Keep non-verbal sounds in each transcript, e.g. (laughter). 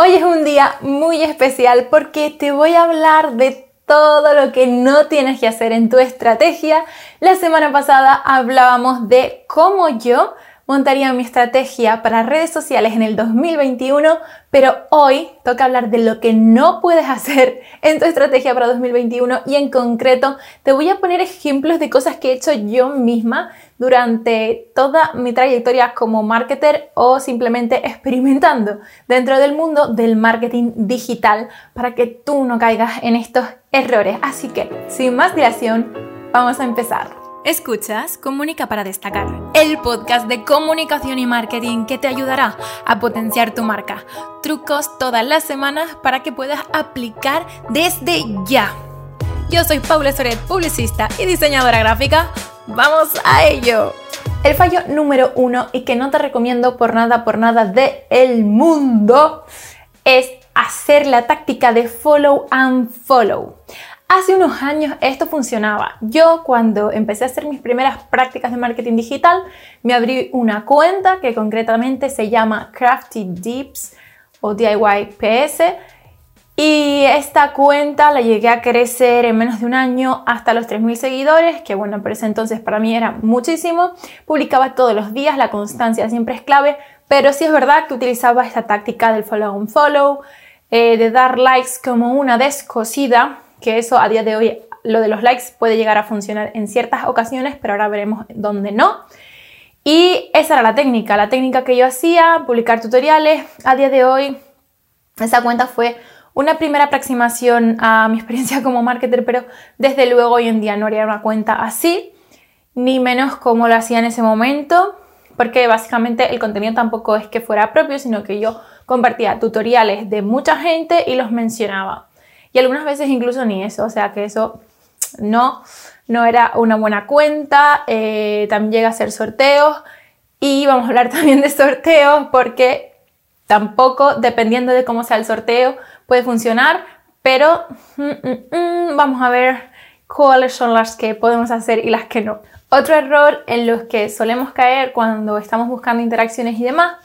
Hoy es un día muy especial porque te voy a hablar de todo lo que no tienes que hacer en tu estrategia. La semana pasada hablábamos de cómo yo montaría mi estrategia para redes sociales en el 2021, pero hoy toca hablar de lo que no puedes hacer en tu estrategia para 2021 y en concreto te voy a poner ejemplos de cosas que he hecho yo misma durante toda mi trayectoria como marketer o simplemente (laughs) experimentando dentro del mundo del marketing digital para que tú no caigas en estos errores. Así que, sin más dilación, vamos a empezar. Escuchas Comunica para Destacar, el podcast de comunicación y marketing que te ayudará a potenciar tu marca. Trucos todas las semanas para que puedas aplicar desde ya. Yo soy Paula Soret, publicista y diseñadora gráfica. ¡Vamos a ello! El fallo número uno y que no te recomiendo por nada, por nada de el mundo es hacer la táctica de follow and follow. Hace unos años esto funcionaba. Yo cuando empecé a hacer mis primeras prácticas de marketing digital, me abrí una cuenta que concretamente se llama Crafty Dips o DIY PS. Y esta cuenta la llegué a crecer en menos de un año hasta los 3.000 seguidores, que bueno, por ese entonces para mí era muchísimo. Publicaba todos los días, la constancia siempre es clave, pero sí es verdad que utilizaba esta táctica del follow and follow, eh, de dar likes como una descosida que eso a día de hoy, lo de los likes puede llegar a funcionar en ciertas ocasiones, pero ahora veremos dónde no. Y esa era la técnica, la técnica que yo hacía, publicar tutoriales. A día de hoy, esa cuenta fue una primera aproximación a mi experiencia (laughs) como marketer, pero desde luego hoy en día no haría una cuenta así, ni menos como lo hacía en ese momento, porque básicamente el contenido tampoco es que fuera propio, sino que yo compartía tutoriales de mucha gente y los mencionaba. Y algunas veces incluso ni eso, o sea que eso no, no era una buena cuenta, eh, también llega a ser sorteos y vamos a hablar (laughs) también de sorteos porque tampoco, dependiendo de cómo sea el sorteo, puede funcionar, pero mm, mm, mm, vamos a ver cuáles son las que podemos hacer y las que no. Otro error en los que solemos caer cuando estamos buscando interacciones y demás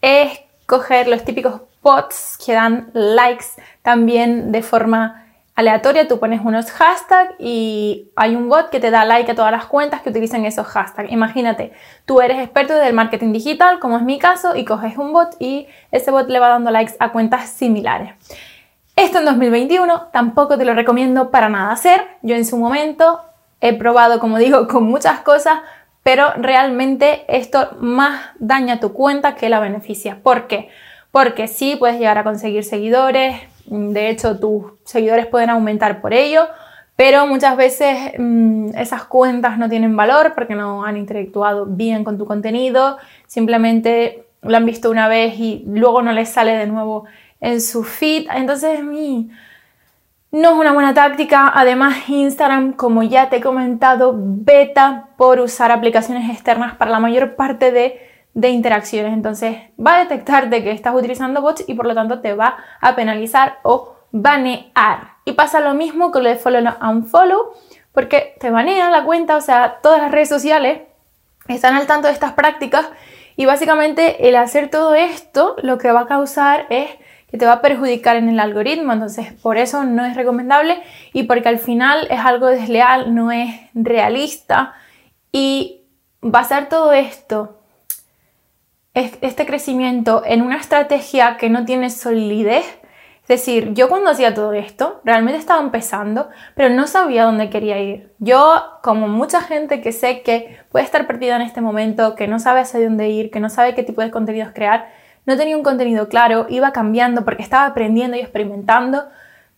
es coger los típicos bots que dan likes también de forma aleatoria. Tú pones unos hashtags y hay un bot que te da like a todas las cuentas que utilizan esos hashtags. Imagínate, tú eres experto del marketing digital, como es mi caso, y coges un bot y ese bot le va dando likes a cuentas similares. Esto en 2021 tampoco te lo recomiendo para nada hacer. Yo en su momento he probado, como digo, con muchas cosas, pero realmente esto más daña tu cuenta que la beneficia. ¿Por qué? porque sí puedes llegar a conseguir seguidores, de hecho tus seguidores pueden aumentar por ello, pero muchas veces mm, esas cuentas no tienen valor porque no han interactuado bien con tu contenido, simplemente lo han visto una vez y luego no les sale de nuevo en su feed, entonces no es una buena táctica. Además, Instagram, como ya te he comentado, beta por usar aplicaciones externas para la mayor parte de de interacciones. Entonces va a detectar de que estás utilizando bots y por lo tanto te va a penalizar o banear. Y pasa lo mismo con lo de follow and follow porque te banean la cuenta, o sea, todas las redes sociales están al tanto de estas prácticas y básicamente el hacer todo esto lo que va a causar es que te va a perjudicar en el algoritmo, entonces por eso no es recomendable y porque al final es algo desleal, no es realista y basar todo esto este crecimiento en una estrategia que no tiene solidez. Es decir, yo cuando hacía todo esto, realmente estaba empezando, pero no sabía dónde quería ir. Yo, como mucha gente que sé que puede estar perdida en este momento, que no sabe hacia dónde ir, que no sabe qué tipo de contenidos crear, no tenía un contenido claro, iba cambiando porque estaba aprendiendo y experimentando,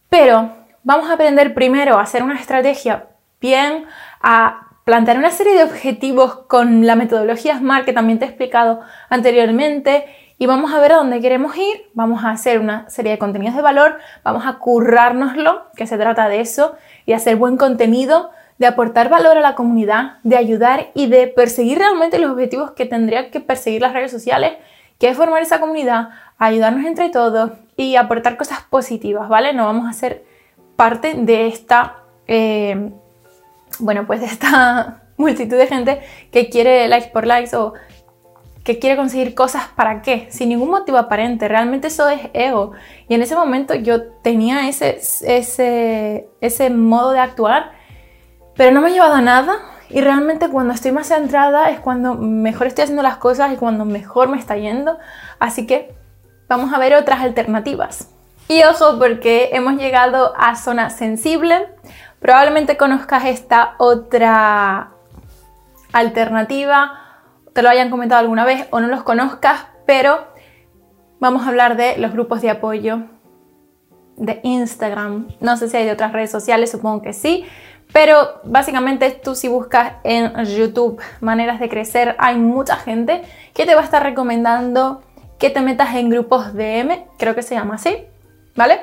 pero vamos a aprender primero a hacer una estrategia bien, a plantear una serie de objetivos con la metodología SMART que también te he explicado anteriormente y vamos a ver a dónde queremos ir, vamos a hacer una serie de contenidos de valor, vamos a currárnoslo, que se trata de eso, y hacer buen contenido, de aportar valor a la comunidad, de ayudar y de perseguir realmente los objetivos que tendrían que perseguir las redes sociales, que es formar esa comunidad, ayudarnos entre todos y aportar cosas positivas, ¿vale? No vamos a ser parte de esta... Eh, bueno, pues esta (laughs) multitud de gente que quiere likes por likes o que quiere conseguir cosas para qué, sin ningún motivo aparente. Realmente eso es ego. Y en ese momento yo tenía ese, ese, ese modo de actuar, pero no me ha llevado a nada. Y realmente cuando estoy más centrada es cuando mejor estoy haciendo las cosas y cuando mejor me está yendo. Así que vamos a ver otras alternativas. Y ojo porque hemos llegado a zona sensible. Probablemente conozcas esta otra alternativa, te lo hayan comentado alguna vez o no los conozcas, pero vamos a hablar de los grupos de apoyo de Instagram. No sé si hay otras redes sociales, supongo que sí, pero básicamente tú si buscas en YouTube maneras de crecer, hay mucha gente que te va a estar recomendando que te metas en grupos DM, creo que se llama así, ¿vale?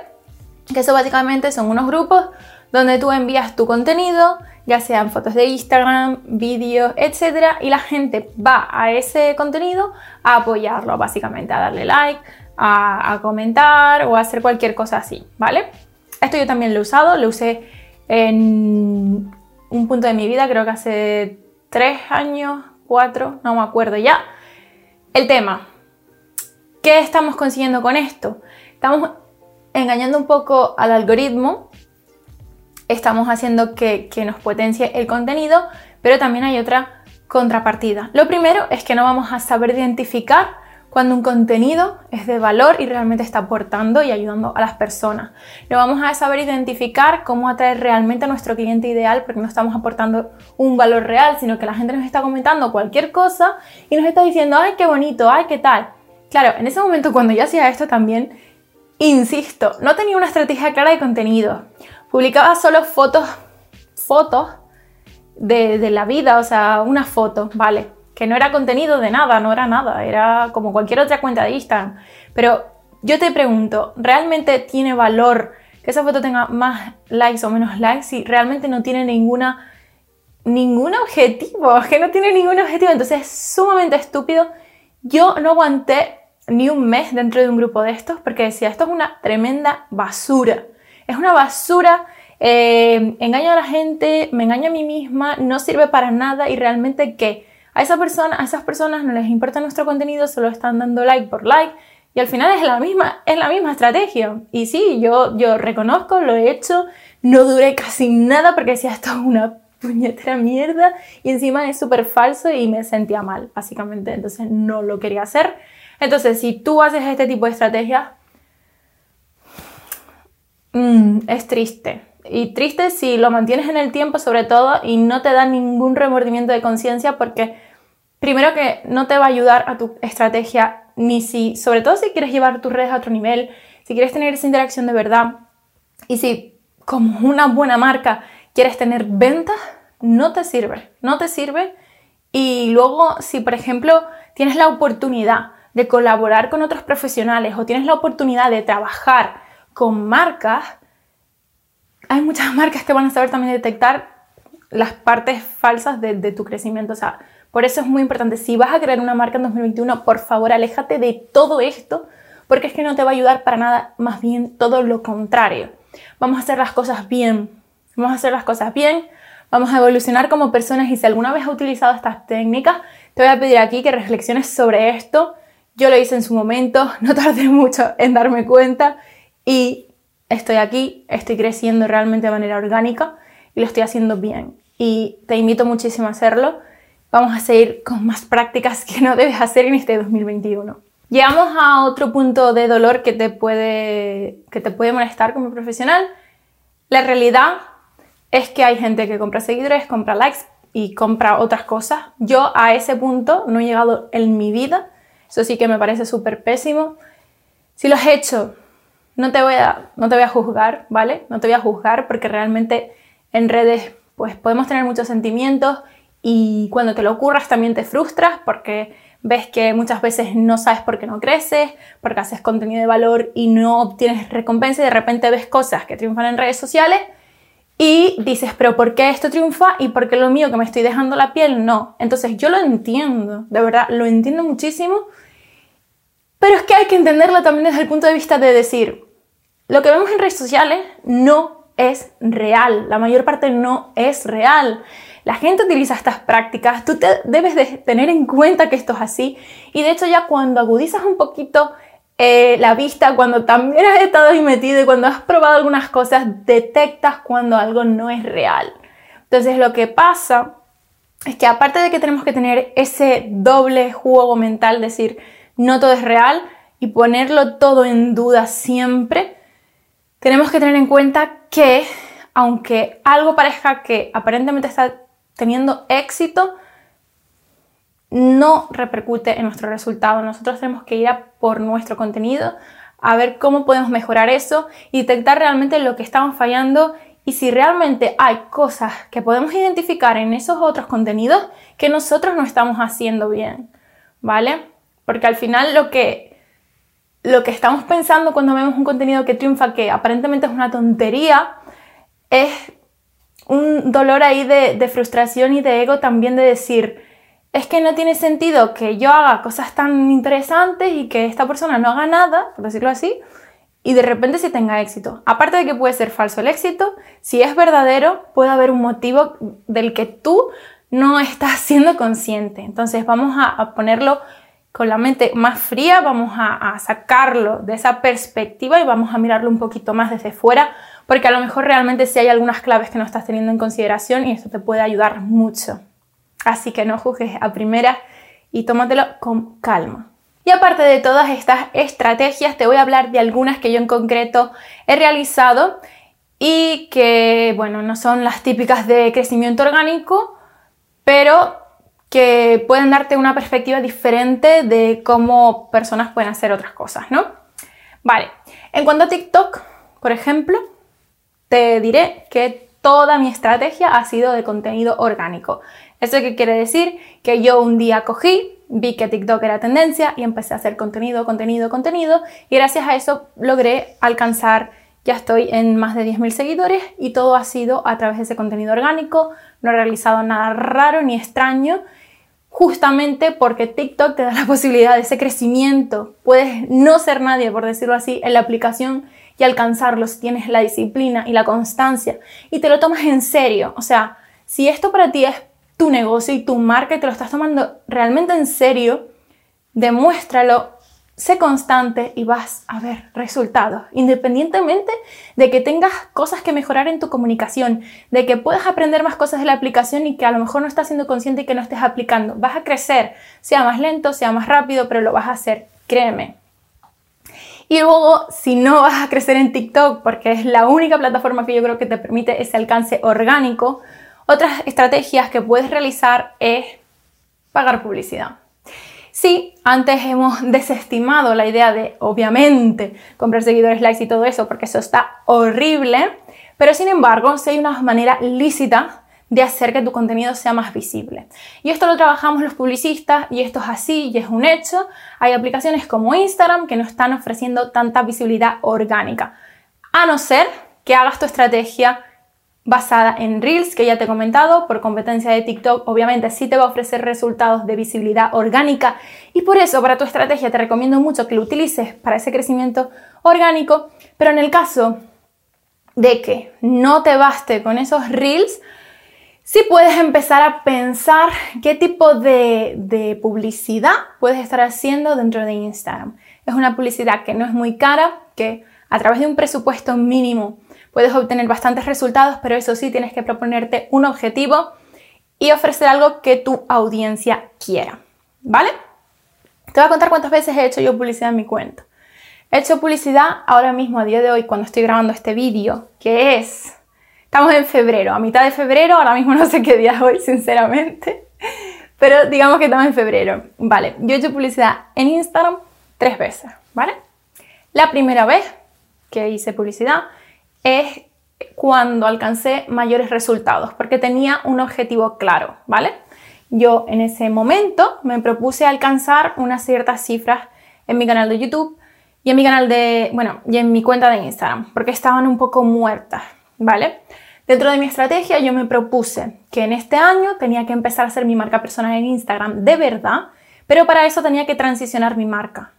Que eso básicamente son unos grupos donde tú envías tu contenido, ya sean fotos de Instagram, vídeos, etc. Y la gente va a ese contenido a apoyarlo, básicamente, a darle like, a, a, comentar o a hacer cualquier cosa así, ¿vale? Esto yo también lo he usado, lo usé en un punto de mi vida, creo que hace tres años, cuatro, no me acuerdo ya. El tema, ¿qué estamos consiguiendo con esto? Estamos engañando un poco al algoritmo, estamos haciendo que, que nos potencie el contenido, pero también hay otra contrapartida. Lo primero es que no vamos a saber identificar cuando un contenido es de valor y realmente está aportando y ayudando a las personas. No vamos a saber identificar cómo atraer realmente a nuestro cliente ideal porque no estamos aportando un valor real, sino que la gente nos está comentando cualquier cosa y nos está diciendo, ay, qué bonito, ay, qué tal. Claro, en ese momento cuando yo hacía esto también, insisto, no tenía una estrategia clara de contenido. Publicaba solo fotos, fotos de, de la vida, o sea, una foto, ¿vale? Que no era contenido de nada, no era nada, era como cualquier otra cuenta de Instagram. Pero yo te pregunto, ¿realmente tiene valor que esa foto tenga más likes o menos likes si realmente no tiene ninguna ningún objetivo, (laughs) que no tiene ningún objetivo, entonces es sumamente estúpido. Yo no aguanté ni un mes dentro de un grupo de estos porque decía, esto es una tremenda basura. Es una basura, eh, engaña a la gente, me engaña a mí misma, no sirve para nada y realmente qué a, esas personas no les importa nuestro contenido, solo están dando like por like y al final es la misma, estrategia. Y sí, yo, reconozco, lo he hecho, no duré casi nada porque decía esto es una puñetera mierda y encima es súper falso y me sentía mal, básicamente. Entonces no lo quería hacer. Entonces, si tú haces este tipo de estrategia, mm, es triste. Y triste si lo mantienes en el tiempo sobre todo y no te da ningún remordimiento de conciencia porque primero que no te va a ayudar a tu estrategia ni si, sobre todo si quieres llevar tus redes a otro nivel, si quieres tener esa interacción de verdad y si como una buena marca quieres tener ventas, no te sirve, no te sirve. Y luego si por ejemplo tienes la oportunidad de colaborar con otros profesionales o tienes la oportunidad de trabajar con marcas, hay muchas (laughs) marcas que van a saber también detectar las partes falsas de, tu crecimiento. O sea, por eso es muy importante. Si vas a crear una marca en 2021, por favor, aléjate de todo esto, porque es que no te va a ayudar para nada, más bien todo lo contrario. Vamos a hacer las cosas bien. Vamos a hacer las cosas bien. Vamos a evolucionar como personas y si alguna vez has utilizado estas técnicas, te voy a pedir aquí que reflexiones sobre esto. Yo lo hice en su momento, (laughs) no tardé mucho en darme cuenta y estoy aquí, estoy creciendo realmente de manera orgánica y lo estoy haciendo bien. Y te invito muchísimo a hacerlo. Vamos a seguir con más prácticas que no debes hacer en este 2021. Llegamos a otro punto de dolor que te puede, que te puede molestar como profesional. La realidad es que hay gente que compra seguidores, compra likes y compra otras cosas. Yo a ese punto no he llegado en mi vida. Eso sí que me parece súper pésimo. Si lo has hecho, no te, voy a, no te voy a juzgar, ¿vale? No te voy a juzgar porque realmente en redes pues podemos tener muchos sentimientos y cuando te lo ocurras también te frustras porque ves que muchas veces no sabes por qué no creces, porque haces contenido de valor y no obtienes recompensa y de repente ves cosas que triunfan en redes sociales y dices, pero ¿por qué esto triunfa y por qué lo mío que me estoy dejando la piel no? Entonces yo lo entiendo, de verdad, lo entiendo muchísimo, pero es que hay que entenderlo también desde el punto de vista de decir, lo que vemos en redes sociales no es real, la mayor parte no es real. la gente utiliza estas prácticas, tú te debes de tener en cuenta que esto es así. Y de hecho ya cuando agudizas un poquito eh, la vista, cuando también has estado ahí metido y cuando has probado algunas cosas, detectas cuando algo no es real. Entonces lo que pasa es que aparte de que tenemos que tener ese doble juego mental, decir, no todo es real y ponerlo todo en duda siempre, tenemos que tener en cuenta que aunque algo parezca que aparentemente está teniendo éxito, no repercute en nuestro resultado. Nosotros tenemos que ir a por nuestro contenido, a ver cómo podemos mejorar eso y detectar realmente lo que estamos fallando y si realmente hay cosas que podemos identificar en esos otros contenidos que nosotros no estamos haciendo bien, ¿vale? Porque al final lo que, lo que estamos pensando cuando vemos un contenido que triunfa, que aparentemente es una tontería, es un dolor ahí de, frustración y de ego también de decir, es que no tiene sentido que yo haga cosas tan interesantes y que esta persona no haga nada, por decirlo así, y de repente si tenga éxito. Aparte de que puede ser falso el éxito, si es verdadero, puede haber un motivo del que tú no estás siendo consciente. Entonces vamos a, ponerlo con la mente más fría, vamos a, sacarlo de esa perspectiva y vamos a mirarlo un poquito más desde fuera, porque a lo mejor realmente sí hay algunas claves que no estás teniendo en consideración y eso te puede ayudar mucho. Así que no juzgues a primera y tómatelo con calma. Y aparte de todas estas estrategias, te voy a hablar de algunas que yo en concreto he realizado y que, bueno, no son las típicas de crecimiento orgánico, pero que pueden darte una perspectiva diferente de cómo personas pueden hacer otras cosas, ¿no? Vale, en cuanto a TikTok, por ejemplo, te diré que toda mi estrategia ha sido de contenido orgánico. ¿Eso qué quiere decir? Que yo un día cogí, vi que TikTok era tendencia y empecé a hacer contenido, contenido, contenido y gracias a eso logré alcanzar, ya estoy en más de 10.000 seguidores y todo ha sido a través de ese contenido orgánico, no he realizado nada raro ni extraño, justamente porque TikTok te da la (laughs) posibilidad de ese crecimiento, puedes no ser nadie, por decirlo así, en la aplicación y alcanzarlo si tienes la disciplina y la constancia. Y te lo tomas en serio, o sea, si esto para ti es tu negocio y tu marca y te lo estás tomando realmente en serio, demuéstralo, sé constante y vas a ver resultados, independientemente de que tengas cosas que mejorar en tu comunicación, de que puedas aprender más cosas de la aplicación y que a lo mejor no estás siendo consciente y que no estés aplicando. Vas a crecer, sea más lento, sea más rápido, pero lo vas a hacer, créeme. Y luego, si no vas a crecer en TikTok, porque es la única plataforma que yo creo que te permite ese alcance orgánico, otras estrategias que puedes realizar es pagar publicidad. Sí, antes hemos (laughs) desestimado la idea de, obviamente, comprar seguidores, likes y todo eso, porque eso está horrible, pero sin embargo, si hay una manera lícita de hacer que tu contenido sea más visible. Y esto lo trabajamos los publicistas y esto es así y es un hecho. Hay aplicaciones como Instagram que no están ofreciendo tanta visibilidad orgánica, a no ser que hagas tu estrategia basada en Reels, que ya te he comentado, por competencia de TikTok, obviamente sí te va a ofrecer resultados de visibilidad orgánica y por eso para tu estrategia te recomiendo mucho que lo utilices para ese crecimiento orgánico, pero en el caso de que no te baste con esos Reels, sí puedes empezar a pensar qué tipo de, de publicidad puedes estar haciendo dentro de Instagram. Es una publicidad que no es muy cara, que a través de un presupuesto mínimo puedes obtener bastantes resultados, pero eso sí, tienes que proponerte un objetivo y ofrecer algo que tu audiencia quiera, ¿vale? Te voy a contar cuántas veces he hecho yo publicidad en mi cuenta. He hecho publicidad ahora mismo, a día de hoy, cuando estoy grabando este vídeo, que es... Estamos en febrero, a mitad de febrero, ahora mismo (laughs) no sé qué día es hoy, sinceramente, pero digamos que estamos en febrero. Vale, yo he hecho publicidad en Instagram tres veces, ¿vale? La primera vez que hice publicidad es cuando alcancé mayores resultados, porque tenía un objetivo claro, ¿vale? Yo en ese momento me propuse alcanzar unas ciertas cifras en mi canal de YouTube y en mi canal de, bueno, y en mi cuenta de Instagram, porque estaban un poco muertas, ¿vale? Dentro de mi estrategia yo me propuse que en este año tenía que empezar a hacer mi marca personal en Instagram de verdad, pero para eso tenía que transicionar mi marca.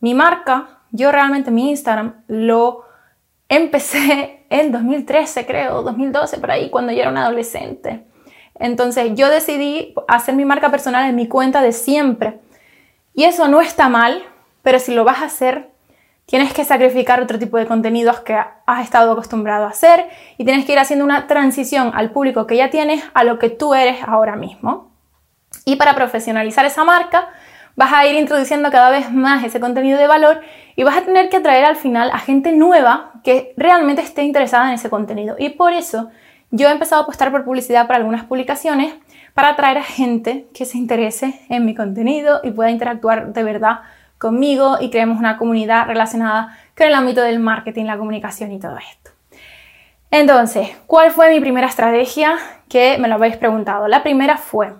Mi marca, yo realmente mi Instagram lo Empecé (laughs) en 2013, creo, 2012, por ahí, cuando yo era una adolescente. Entonces yo decidí hacer mi marca personal en mi cuenta de siempre. Y eso no está mal, pero si lo vas a hacer, tienes que sacrificar otro tipo de contenidos que has estado acostumbrado a hacer y tienes que ir haciendo una transición al público que ya tienes a lo que tú eres ahora mismo. Y para profesionalizar esa marca, vas a ir introduciendo cada vez más ese contenido de valor y vas a tener que atraer al final a gente nueva que realmente esté interesada en ese contenido. Y por eso yo he empezado a apostar por publicidad para algunas publicaciones para atraer a gente que se interese en mi contenido y pueda interactuar de verdad conmigo y creemos una comunidad relacionada con el ámbito del marketing, la comunicación y todo esto. Entonces, ¿cuál fue mi primera estrategia? Que me lo habéis preguntado. La primera fue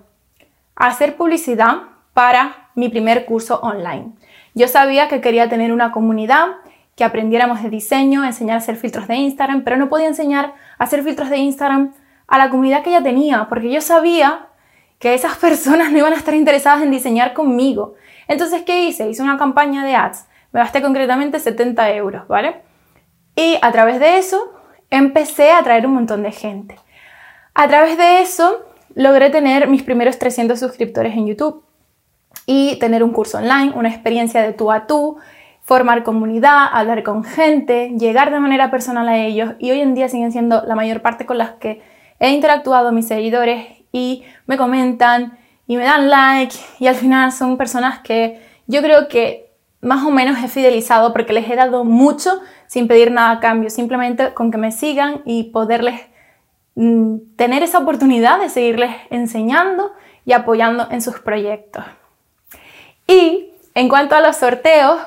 hacer publicidad para mi primer curso online. Yo sabía que quería tener una comunidad, que aprendiéramos de diseño, enseñar a hacer filtros de Instagram, pero no podía enseñar a hacer filtros de Instagram a la comunidad que ya tenía, porque yo sabía que esas (laughs) personas no iban a estar interesadas en diseñar conmigo. Entonces, ¿qué hice? Hice una campaña de ads. Me gasté concretamente 70 euros, ¿vale? Y a través de eso empecé a atraer un montón de gente. A través de eso logré tener mis primeros 300 suscriptores en YouTube y tener un curso online, una experiencia de tú a tú, formar comunidad, hablar con gente, llegar de manera personal a ellos. Y hoy en día siguen siendo la mayor parte con las que he interactuado mis seguidores y me comentan y me dan like. Y al final son personas que yo creo que más o menos he fidelizado porque les he dado mucho sin pedir nada a cambio, simplemente con que me sigan y poderles mm, tener esa oportunidad de seguirles enseñando y apoyando en sus proyectos. Y en cuanto a los sorteos,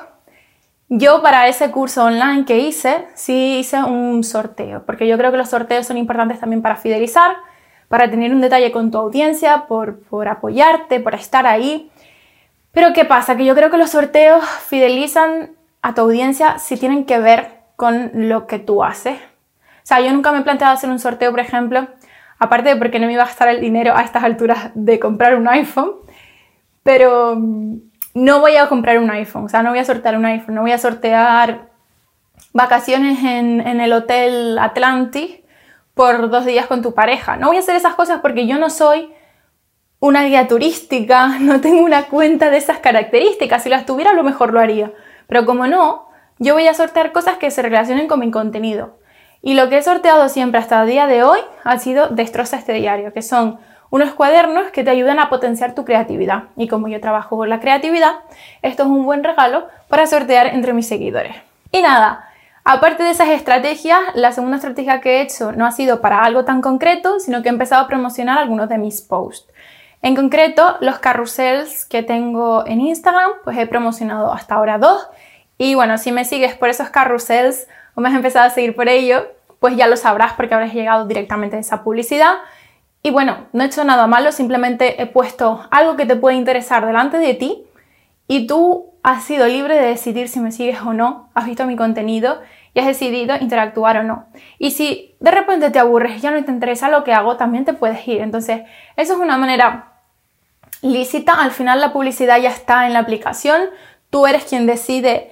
yo para ese curso online que hice, sí hice un sorteo, porque yo creo que los sorteos son importantes también para fidelizar, para tener un detalle con tu audiencia, por, por apoyarte, por estar ahí. Pero ¿qué pasa? Que yo creo que los sorteos fidelizan a tu audiencia si tienen que ver con lo que tú haces. O sea, yo nunca me he planteado hacer un sorteo, por ejemplo, aparte de porque no me iba a gastar el dinero a estas alturas de comprar un iPhone, pero no voy a comprar un iPhone, o sea, no voy a sortear un iPhone, no voy a sortear vacaciones en, el Hotel Atlantis por dos días con tu pareja. No voy a hacer esas cosas porque yo no soy una guía turística, (laughs) no tengo una cuenta de esas características. Si las tuviera, a lo mejor lo haría. Pero como no, yo voy a sortear cosas que se relacionen con mi contenido. Y lo que he sorteado siempre hasta el día de hoy ha sido Destroza este diario, que son unos cuadernos que te ayudan a potenciar tu creatividad. Y como yo trabajo con la creatividad, esto es un buen regalo para sortear entre mis seguidores. Y nada, aparte de esas estrategias, la segunda estrategia que he hecho no ha sido para algo tan concreto, sino que he empezado a promocionar algunos de mis posts. En concreto, los carrusels que tengo en Instagram, pues he promocionado hasta ahora dos. Y bueno, si me sigues por esos carrusels o me has empezado a seguir por ello, pues ya lo sabrás porque habrás llegado directamente a esa publicidad. Y bueno, no he hecho nada malo, simplemente he puesto algo que te puede interesar delante de ti y tú has sido libre de decidir si me sigues o no, has visto mi contenido y has decidido interactuar o no. Y si de repente te aburres y ya no te interesa lo que hago, también te puedes ir. Entonces, eso es una manera lícita. Al final la publicidad ya está en la aplicación. Tú eres quien decide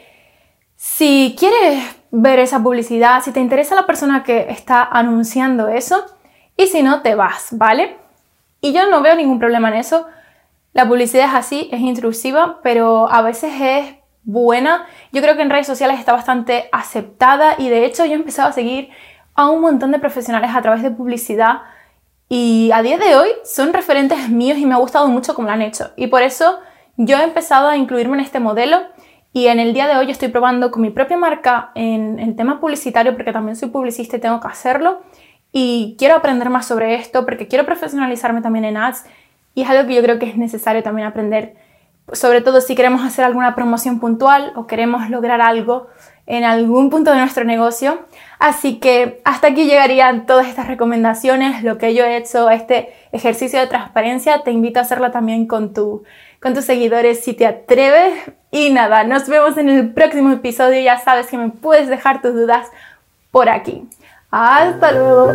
si quieres ver esa publicidad, si te interesa la persona que está anunciando eso y si no, te vas, ¿vale? Y yo no veo ningún problema en eso. La publicidad es así, es intrusiva, pero a veces es buena. Yo creo que en redes sociales está bastante aceptada y de hecho yo he empezado a seguir a un montón de profesionales a través de publicidad y a día de hoy son referentes míos y me ha gustado mucho cómo lo han hecho. Y por eso yo he empezado a incluirme en este modelo y en el día de hoy estoy probando con mi propia marca en el tema publicitario porque también soy publicista y tengo que hacerlo y quiero aprender más sobre esto porque quiero profesionalizarme también en ads y es algo que yo creo que es necesario también aprender, sobre todo si queremos hacer alguna promoción puntual o queremos lograr algo en algún punto de nuestro negocio. Así que hasta aquí llegarían todas estas recomendaciones, lo que yo he hecho, este ejercicio de transparencia. Te invito a hacerlo también con, tu, con tus seguidores si te atreves. Y nada, nos vemos en el próximo episodio. Ya sabes que me puedes dejar tus dudas por aquí. Hasta luego.